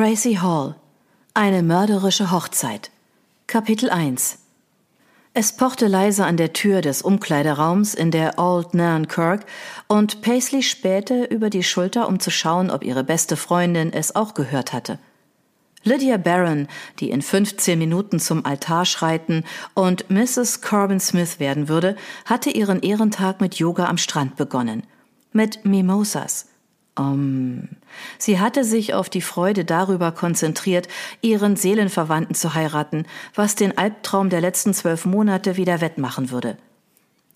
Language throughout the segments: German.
Tracy Hall Eine mörderische Hochzeit Kapitel 1 Es pochte leise an der Tür des Umkleideraums in der Old Nairn Kirk und Paisley spähte über die Schulter, um zu schauen, ob ihre beste Freundin es auch gehört hatte. Lydia Barron, die in 15 Minuten zum Altar schreiten und Mrs. Corbin Smith werden würde, hatte ihren Ehrentag mit Yoga am Strand begonnen. Mit Mimosas. Um, sie hatte sich auf die Freude darüber konzentriert, ihren Seelenverwandten zu heiraten, was den Albtraum der letzten zwölf Monate wieder wettmachen würde.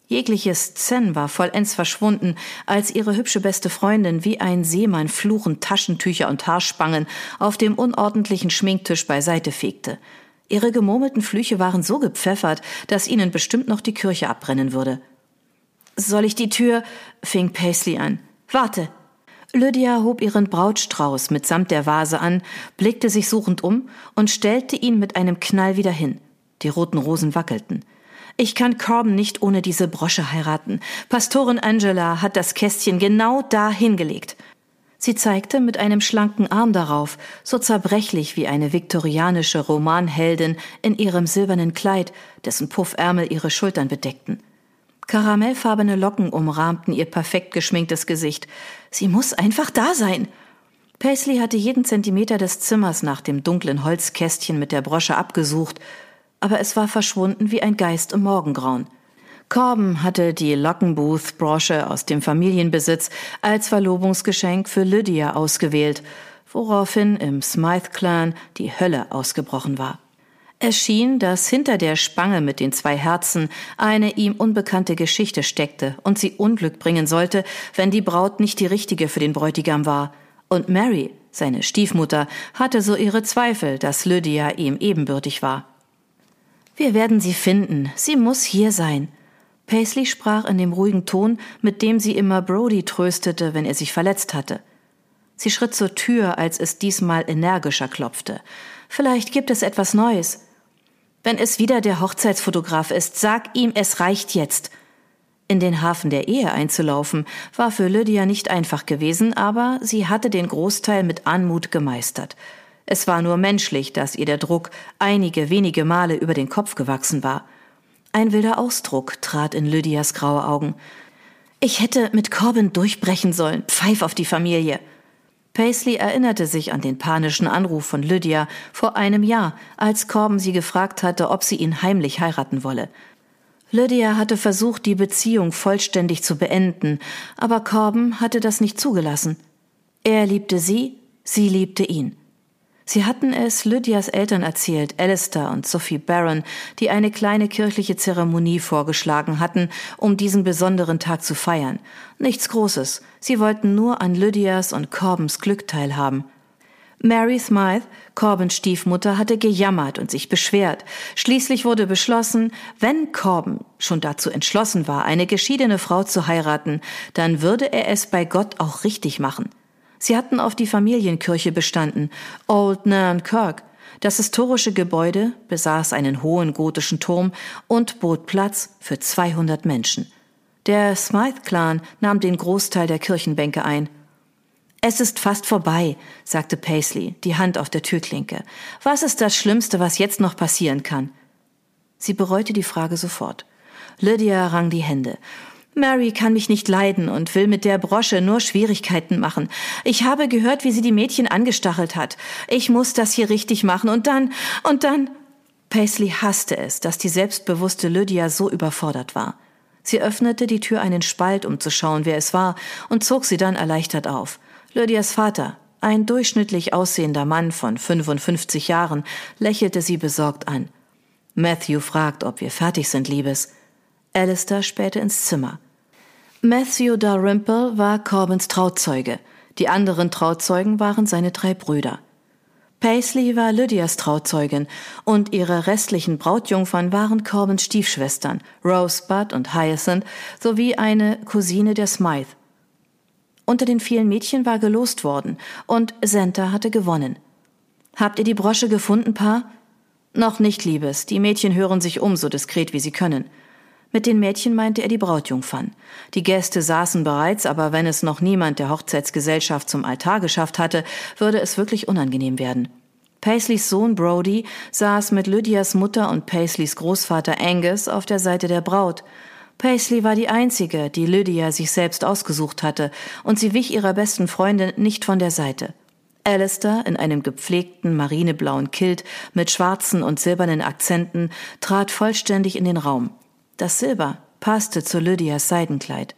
Jegliches Zen war vollends verschwunden, als ihre hübsche beste Freundin wie ein Seemann fluchend Taschentücher und Haarspangen auf dem unordentlichen Schminktisch beiseite fegte. Ihre gemurmelten Flüche waren so gepfeffert, dass ihnen bestimmt noch die Kirche abbrennen würde. Soll ich die Tür? fing Paisley an. Warte, Lydia hob ihren Brautstrauß mitsamt der Vase an, blickte sich suchend um und stellte ihn mit einem Knall wieder hin. Die roten Rosen wackelten. Ich kann Corbin nicht ohne diese Brosche heiraten. Pastorin Angela hat das Kästchen genau da hingelegt. Sie zeigte mit einem schlanken Arm darauf, so zerbrechlich wie eine viktorianische Romanheldin in ihrem silbernen Kleid, dessen Puffärmel ihre Schultern bedeckten. Karamellfarbene Locken umrahmten ihr perfekt geschminktes Gesicht. Sie muss einfach da sein. Paisley hatte jeden Zentimeter des Zimmers nach dem dunklen Holzkästchen mit der Brosche abgesucht, aber es war verschwunden wie ein Geist im Morgengrauen. Corbin hatte die Lockenbooth-Brosche aus dem Familienbesitz als Verlobungsgeschenk für Lydia ausgewählt, woraufhin im Smythe-Clan die Hölle ausgebrochen war. Es schien, dass hinter der Spange mit den zwei Herzen eine ihm unbekannte Geschichte steckte und sie Unglück bringen sollte, wenn die Braut nicht die richtige für den Bräutigam war. Und Mary, seine Stiefmutter, hatte so ihre Zweifel, dass Lydia ihm ebenbürtig war. Wir werden sie finden. Sie muss hier sein. Paisley sprach in dem ruhigen Ton, mit dem sie immer Brody tröstete, wenn er sich verletzt hatte. Sie schritt zur Tür, als es diesmal energischer klopfte. Vielleicht gibt es etwas Neues. Wenn es wieder der Hochzeitsfotograf ist, sag ihm, es reicht jetzt. In den Hafen der Ehe einzulaufen, war für Lydia nicht einfach gewesen, aber sie hatte den Großteil mit Anmut gemeistert. Es war nur menschlich, dass ihr der Druck einige wenige Male über den Kopf gewachsen war. Ein wilder Ausdruck trat in Lydias graue Augen. Ich hätte mit Corbin durchbrechen sollen. Pfeif auf die Familie. Paisley erinnerte sich an den panischen Anruf von Lydia vor einem Jahr, als Corbin sie gefragt hatte, ob sie ihn heimlich heiraten wolle. Lydia hatte versucht, die Beziehung vollständig zu beenden, aber Corbin hatte das nicht zugelassen. Er liebte sie, sie liebte ihn. Sie hatten es Lydias Eltern erzählt, Alistair und Sophie Barron, die eine kleine kirchliche Zeremonie vorgeschlagen hatten, um diesen besonderen Tag zu feiern. Nichts Großes. Sie wollten nur an Lydias und Corbins Glück teilhaben. Mary Smythe, Corbins Stiefmutter, hatte gejammert und sich beschwert. Schließlich wurde beschlossen, wenn Corbin schon dazu entschlossen war, eine geschiedene Frau zu heiraten, dann würde er es bei Gott auch richtig machen. Sie hatten auf die Familienkirche bestanden, Old Nairn Kirk. Das historische Gebäude besaß einen hohen gotischen Turm und bot Platz für 200 Menschen. Der Smythe-Clan nahm den Großteil der Kirchenbänke ein. Es ist fast vorbei, sagte Paisley, die Hand auf der Türklinke. Was ist das Schlimmste, was jetzt noch passieren kann? Sie bereute die Frage sofort. Lydia rang die Hände. Mary kann mich nicht leiden und will mit der Brosche nur Schwierigkeiten machen. Ich habe gehört, wie sie die Mädchen angestachelt hat. Ich muss das hier richtig machen und dann, und dann. Paisley hasste es, dass die selbstbewusste Lydia so überfordert war. Sie öffnete die Tür einen Spalt, um zu schauen, wer es war, und zog sie dann erleichtert auf. Lydias Vater, ein durchschnittlich aussehender Mann von 55 Jahren, lächelte sie besorgt an. Matthew fragt, ob wir fertig sind, Liebes. Alistair spähte ins Zimmer. Matthew Dalrymple war Corbins Trauzeuge. Die anderen Trauzeugen waren seine drei Brüder. Paisley war Lydias Trauzeugin und ihre restlichen Brautjungfern waren Corbins Stiefschwestern, Rosebud und Hyacinth, sowie eine Cousine der Smythe. Unter den vielen Mädchen war gelost worden und Senta hatte gewonnen. Habt ihr die Brosche gefunden, Paar? Noch nicht, Liebes. Die Mädchen hören sich um so diskret wie sie können. Mit den Mädchen meinte er die Brautjungfern. Die Gäste saßen bereits, aber wenn es noch niemand der Hochzeitsgesellschaft zum Altar geschafft hatte, würde es wirklich unangenehm werden. Paisleys Sohn Brody saß mit Lydias Mutter und Paisleys Großvater Angus auf der Seite der Braut. Paisley war die einzige, die Lydia sich selbst ausgesucht hatte, und sie wich ihrer besten Freundin nicht von der Seite. Alistair in einem gepflegten marineblauen Kilt mit schwarzen und silbernen Akzenten trat vollständig in den Raum. Das Silber passte zu Lydias Seidenkleid.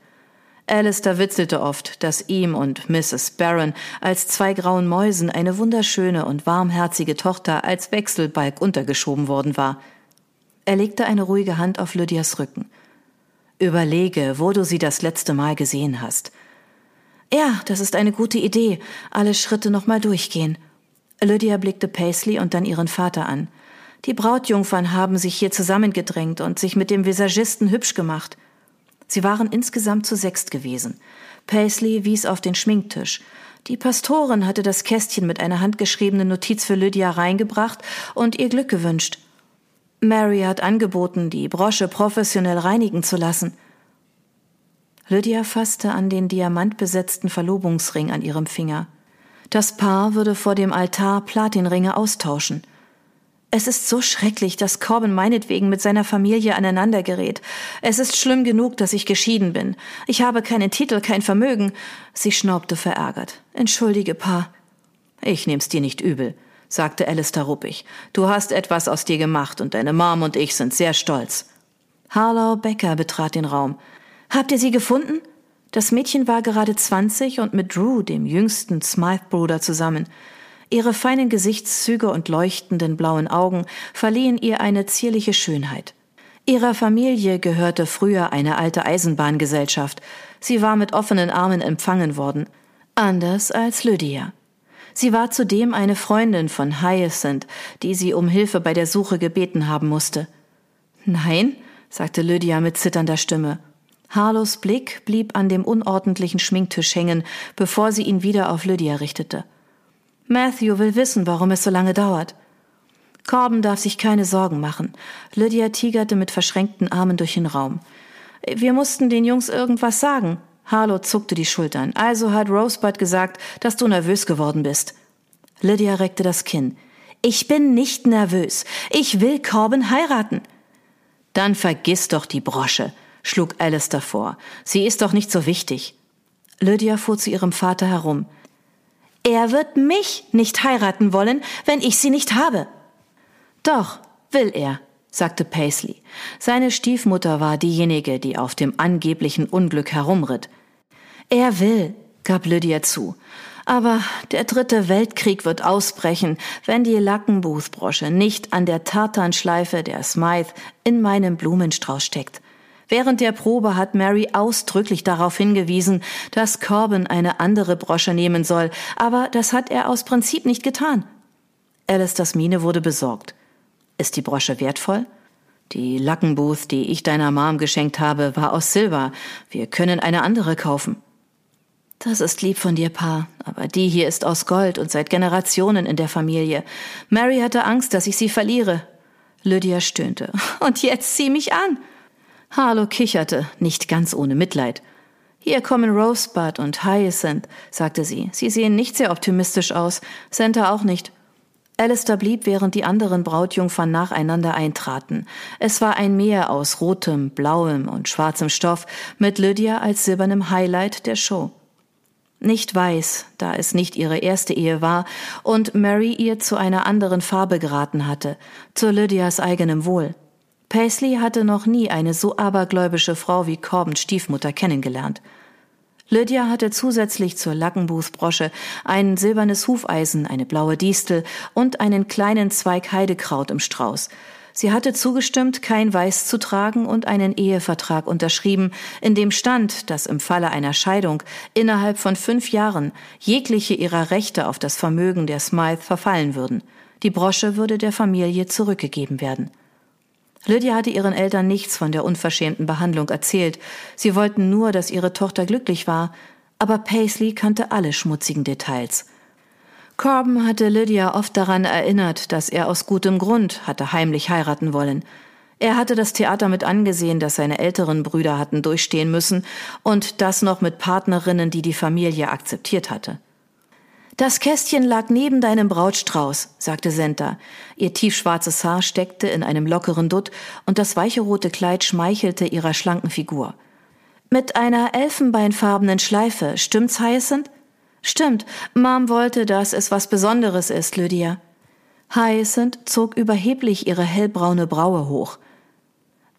Alistair witzelte oft, dass ihm und Mrs. Barron als zwei grauen Mäusen eine wunderschöne und warmherzige Tochter als Wechselbalg untergeschoben worden war. Er legte eine ruhige Hand auf Lydias Rücken. Überlege, wo du sie das letzte Mal gesehen hast. Ja, das ist eine gute Idee. Alle Schritte nochmal durchgehen. Lydia blickte Paisley und dann ihren Vater an. Die Brautjungfern haben sich hier zusammengedrängt und sich mit dem Visagisten hübsch gemacht. Sie waren insgesamt zu sechst gewesen. Paisley wies auf den Schminktisch. Die Pastorin hatte das Kästchen mit einer handgeschriebenen Notiz für Lydia reingebracht und ihr Glück gewünscht. Mary hat angeboten, die Brosche professionell reinigen zu lassen. Lydia fasste an den diamantbesetzten Verlobungsring an ihrem Finger. Das Paar würde vor dem Altar Platinringe austauschen – es ist so schrecklich, dass Corbin meinetwegen mit seiner Familie aneinander gerät. Es ist schlimm genug, dass ich geschieden bin. Ich habe keinen Titel, kein Vermögen. Sie schnaubte verärgert. Entschuldige, Pa. Ich nehm's dir nicht übel, sagte Alistair ruppig. Du hast etwas aus dir gemacht und deine Mom und ich sind sehr stolz. Harlow Becker betrat den Raum. Habt ihr sie gefunden? Das Mädchen war gerade zwanzig und mit Drew, dem jüngsten Smythe-Bruder, zusammen. Ihre feinen Gesichtszüge und leuchtenden blauen Augen verliehen ihr eine zierliche Schönheit. Ihrer Familie gehörte früher eine alte Eisenbahngesellschaft. Sie war mit offenen Armen empfangen worden. Anders als Lydia. Sie war zudem eine Freundin von Hyacinth, die sie um Hilfe bei der Suche gebeten haben musste. Nein, sagte Lydia mit zitternder Stimme. Harlows Blick blieb an dem unordentlichen Schminktisch hängen, bevor sie ihn wieder auf Lydia richtete. Matthew will wissen, warum es so lange dauert. Corbin darf sich keine Sorgen machen. Lydia tigerte mit verschränkten Armen durch den Raum. Wir mussten den Jungs irgendwas sagen. Harlow zuckte die Schultern. Also hat Rosebud gesagt, dass du nervös geworden bist. Lydia reckte das Kinn. Ich bin nicht nervös. Ich will Corbin heiraten. Dann vergiss doch die Brosche, schlug Alistair vor. Sie ist doch nicht so wichtig. Lydia fuhr zu ihrem Vater herum. Er wird mich nicht heiraten wollen, wenn ich sie nicht habe. Doch, will er, sagte Paisley. Seine Stiefmutter war diejenige, die auf dem angeblichen Unglück herumritt. Er will, gab Lydia zu. Aber der dritte Weltkrieg wird ausbrechen, wenn die Lackenbooth-Brosche nicht an der Tartanschleife der Smythe in meinem Blumenstrauß steckt. Während der Probe hat Mary ausdrücklich darauf hingewiesen, dass Corbin eine andere Brosche nehmen soll, aber das hat er aus Prinzip nicht getan. Alistairs Miene wurde besorgt. Ist die Brosche wertvoll? Die Lackenbooth, die ich deiner Mom geschenkt habe, war aus Silber. Wir können eine andere kaufen. Das ist lieb von dir, Pa, aber die hier ist aus Gold und seit Generationen in der Familie. Mary hatte Angst, dass ich sie verliere. Lydia stöhnte. Und jetzt zieh mich an. Harlow kicherte, nicht ganz ohne Mitleid. Hier kommen Rosebud und Hyacinth, sagte sie. Sie sehen nicht sehr optimistisch aus. Santa auch nicht. Alistair blieb, während die anderen Brautjungfern nacheinander eintraten. Es war ein Meer aus rotem, blauem und schwarzem Stoff, mit Lydia als silbernem Highlight der Show. Nicht weiß, da es nicht ihre erste Ehe war und Mary ihr zu einer anderen Farbe geraten hatte, zu Lydias eigenem Wohl. Paisley hatte noch nie eine so abergläubische Frau wie Corbens Stiefmutter kennengelernt. Lydia hatte zusätzlich zur Lackenbußbrosche ein silbernes Hufeisen, eine blaue Distel und einen kleinen Zweig Heidekraut im Strauß. Sie hatte zugestimmt, kein Weiß zu tragen und einen Ehevertrag unterschrieben, in dem stand, dass im Falle einer Scheidung innerhalb von fünf Jahren jegliche ihrer Rechte auf das Vermögen der Smythe verfallen würden. Die Brosche würde der Familie zurückgegeben werden. Lydia hatte ihren Eltern nichts von der unverschämten Behandlung erzählt. Sie wollten nur, dass ihre Tochter glücklich war. Aber Paisley kannte alle schmutzigen Details. Corbin hatte Lydia oft daran erinnert, dass er aus gutem Grund hatte heimlich heiraten wollen. Er hatte das Theater mit angesehen, das seine älteren Brüder hatten durchstehen müssen, und das noch mit Partnerinnen, die die Familie akzeptiert hatte. Das Kästchen lag neben deinem Brautstrauß, sagte Senta. Ihr tiefschwarzes Haar steckte in einem lockeren Dutt und das weiche rote Kleid schmeichelte ihrer schlanken Figur. Mit einer elfenbeinfarbenen Schleife, stimmt's, Hyacinth? Stimmt, Mom wollte, dass es was Besonderes ist, Lydia. Hyacinth zog überheblich ihre hellbraune Braue hoch.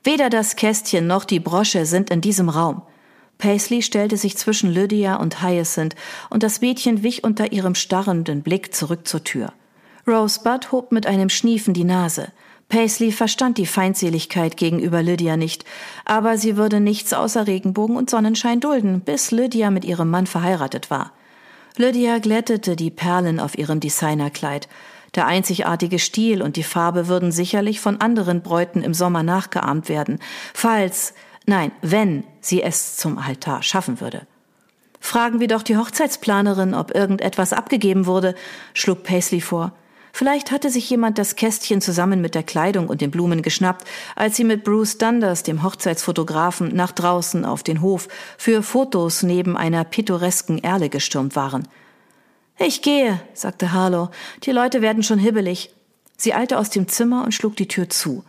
Weder das Kästchen noch die Brosche sind in diesem Raum. Paisley stellte sich zwischen Lydia und Hyacinth, und das Mädchen wich unter ihrem starrenden Blick zurück zur Tür. Rosebud hob mit einem Schniefen die Nase. Paisley verstand die Feindseligkeit gegenüber Lydia nicht, aber sie würde nichts außer Regenbogen und Sonnenschein dulden, bis Lydia mit ihrem Mann verheiratet war. Lydia glättete die Perlen auf ihrem Designerkleid. Der einzigartige Stil und die Farbe würden sicherlich von anderen Bräuten im Sommer nachgeahmt werden, falls Nein, wenn sie es zum Altar schaffen würde. Fragen wir doch die Hochzeitsplanerin, ob irgendetwas abgegeben wurde, schlug Paisley vor. Vielleicht hatte sich jemand das Kästchen zusammen mit der Kleidung und den Blumen geschnappt, als sie mit Bruce Dunders, dem Hochzeitsfotografen, nach draußen auf den Hof für Fotos neben einer pittoresken Erle gestürmt waren. Ich gehe, sagte Harlow. Die Leute werden schon hibbelig. Sie eilte aus dem Zimmer und schlug die Tür zu.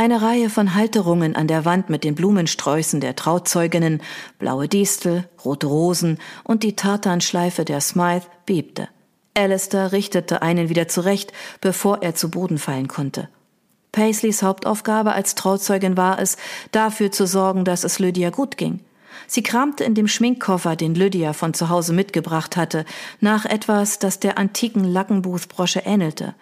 Eine Reihe von Halterungen an der Wand mit den Blumensträußen der Trauzeuginnen, blaue Distel, rote Rosen und die Tartanschleife der Smythe bebte. Alistair richtete einen wieder zurecht, bevor er zu Boden fallen konnte. Paisleys Hauptaufgabe als Trauzeugin war es, dafür zu sorgen, dass es Lydia gut ging. Sie kramte in dem Schminkkoffer, den Lydia von zu Hause mitgebracht hatte, nach etwas, das der antiken Lackenbuth-Brosche ähnelte.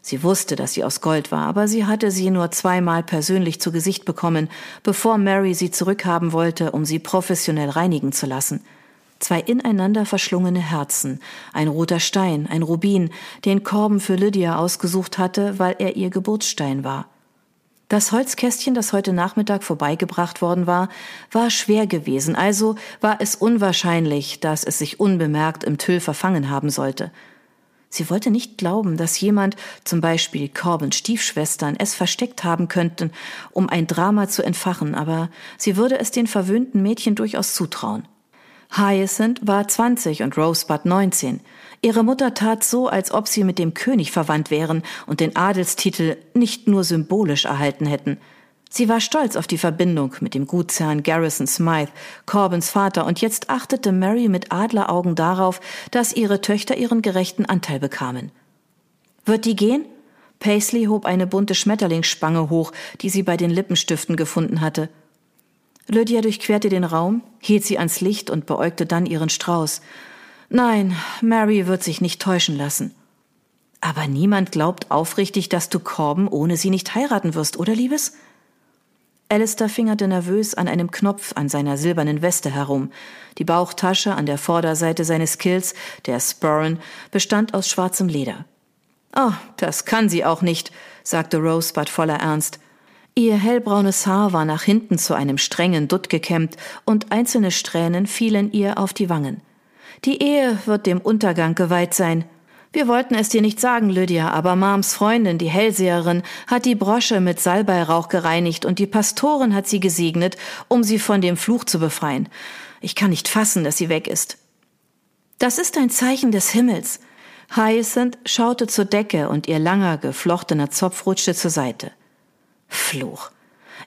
Sie wusste, dass sie aus Gold war, aber sie hatte sie nur zweimal persönlich zu Gesicht bekommen, bevor Mary sie zurückhaben wollte, um sie professionell reinigen zu lassen. Zwei ineinander verschlungene Herzen, ein roter Stein, ein Rubin, den Korben für Lydia ausgesucht hatte, weil er ihr Geburtsstein war. Das Holzkästchen, das heute Nachmittag vorbeigebracht worden war, war schwer gewesen, also war es unwahrscheinlich, dass es sich unbemerkt im Tüll verfangen haben sollte. Sie wollte nicht glauben, dass jemand, zum Beispiel Corbins Stiefschwestern, es versteckt haben könnten, um ein Drama zu entfachen, aber sie würde es den verwöhnten Mädchen durchaus zutrauen. Hyacinth war 20 und Rosebud 19. Ihre Mutter tat so, als ob sie mit dem König verwandt wären und den Adelstitel nicht nur symbolisch erhalten hätten – Sie war stolz auf die Verbindung mit dem Gutsherrn Garrison Smythe, Corbins Vater, und jetzt achtete Mary mit Adleraugen darauf, dass ihre Töchter ihren gerechten Anteil bekamen. Wird die gehen? Paisley hob eine bunte Schmetterlingsspange hoch, die sie bei den Lippenstiften gefunden hatte. Lydia durchquerte den Raum, hielt sie ans Licht und beäugte dann ihren Strauß. Nein, Mary wird sich nicht täuschen lassen. Aber niemand glaubt aufrichtig, dass du Corben ohne sie nicht heiraten wirst, oder, Liebes? Alistair fingerte nervös an einem Knopf an seiner silbernen Weste herum. Die Bauchtasche an der Vorderseite seines Kills, der Sporran, bestand aus schwarzem Leder. Oh, das kann sie auch nicht, sagte Rosebud voller Ernst. Ihr hellbraunes Haar war nach hinten zu einem strengen Dutt gekämmt und einzelne Strähnen fielen ihr auf die Wangen. Die Ehe wird dem Untergang geweiht sein, wir wollten es dir nicht sagen, Lydia, aber Mams Freundin, die Hellseherin, hat die Brosche mit Salbeirauch gereinigt und die Pastorin hat sie gesegnet, um sie von dem Fluch zu befreien. Ich kann nicht fassen, dass sie weg ist. Das ist ein Zeichen des Himmels. Hyacinth schaute zur Decke und ihr langer, geflochtener Zopf rutschte zur Seite. Fluch.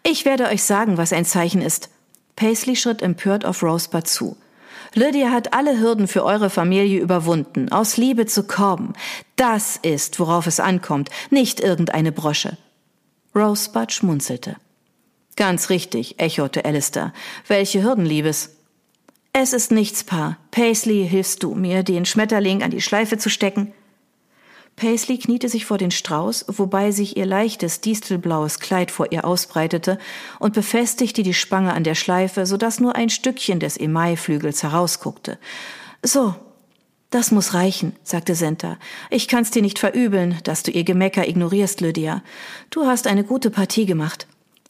Ich werde euch sagen, was ein Zeichen ist. Paisley schritt empört auf Rosebud zu. Lydia hat alle Hürden für eure Familie überwunden, aus Liebe zu Corben. Das ist, worauf es ankommt, nicht irgendeine Brosche. Rosebud schmunzelte. Ganz richtig, echote Alistair. Welche Hürden, Liebes? Es ist nichts, Paar. Paisley, hilfst du mir, den Schmetterling an die Schleife zu stecken? Paisley kniete sich vor den Strauß, wobei sich ihr leichtes distelblaues Kleid vor ihr ausbreitete und befestigte die Spange an der Schleife, so dass nur ein Stückchen des Emailflügels herausguckte. So, das muss reichen, sagte Senta. Ich kann's dir nicht verübeln, dass du ihr Gemecker ignorierst, Lydia. Du hast eine gute Partie gemacht.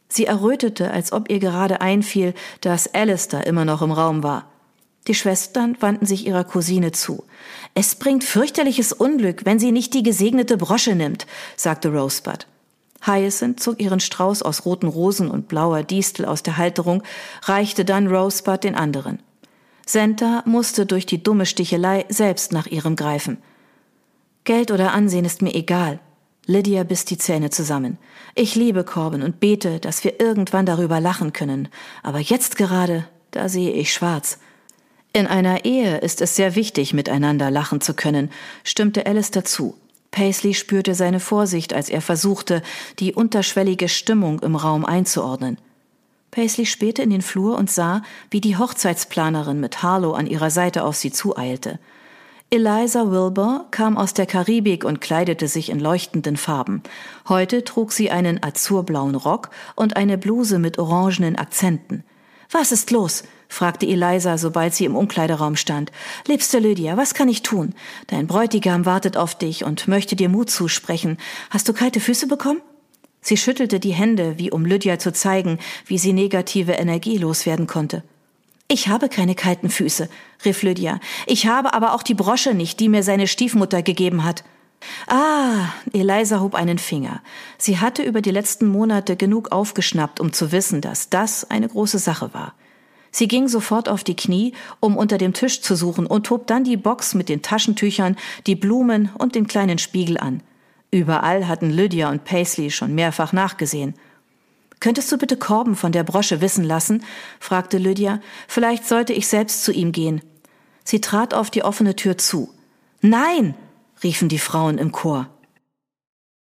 Sie errötete, als ob ihr gerade einfiel, dass Alistair immer noch im Raum war. Die Schwestern wandten sich ihrer Cousine zu. Es bringt fürchterliches Unglück, wenn sie nicht die gesegnete Brosche nimmt, sagte Rosebud. Hyacinth zog ihren Strauß aus roten Rosen und blauer Distel aus der Halterung, reichte dann Rosebud den anderen. Senta musste durch die dumme Stichelei selbst nach ihrem greifen. Geld oder Ansehen ist mir egal. Lydia biss die Zähne zusammen. Ich liebe Corbin und bete, dass wir irgendwann darüber lachen können. Aber jetzt gerade, da sehe ich schwarz. In einer Ehe ist es sehr wichtig, miteinander lachen zu können, stimmte Alice dazu. Paisley spürte seine Vorsicht, als er versuchte, die unterschwellige Stimmung im Raum einzuordnen. Paisley spähte in den Flur und sah, wie die Hochzeitsplanerin mit Harlow an ihrer Seite auf sie zueilte. Eliza Wilbur kam aus der Karibik und kleidete sich in leuchtenden Farben. Heute trug sie einen azurblauen Rock und eine Bluse mit orangenen Akzenten. Was ist los? Fragte Eliza, sobald sie im Umkleideraum stand. Liebste Lydia, was kann ich tun? Dein Bräutigam wartet auf dich und möchte dir Mut zusprechen. Hast du kalte Füße bekommen? Sie schüttelte die Hände, wie um Lydia zu zeigen, wie sie negative Energie loswerden konnte. Ich habe keine kalten Füße, rief Lydia. Ich habe aber auch die Brosche nicht, die mir seine Stiefmutter gegeben hat. Ah, Eliza hob einen Finger. Sie hatte über die letzten Monate genug aufgeschnappt, um zu wissen, dass das eine große Sache war. Sie ging sofort auf die Knie, um unter dem Tisch zu suchen und hob dann die Box mit den Taschentüchern, die Blumen und den kleinen Spiegel an. Überall hatten Lydia und Paisley schon mehrfach nachgesehen. Könntest du bitte Korben von der Brosche wissen lassen? fragte Lydia. Vielleicht sollte ich selbst zu ihm gehen. Sie trat auf die offene Tür zu. Nein! riefen die Frauen im Chor.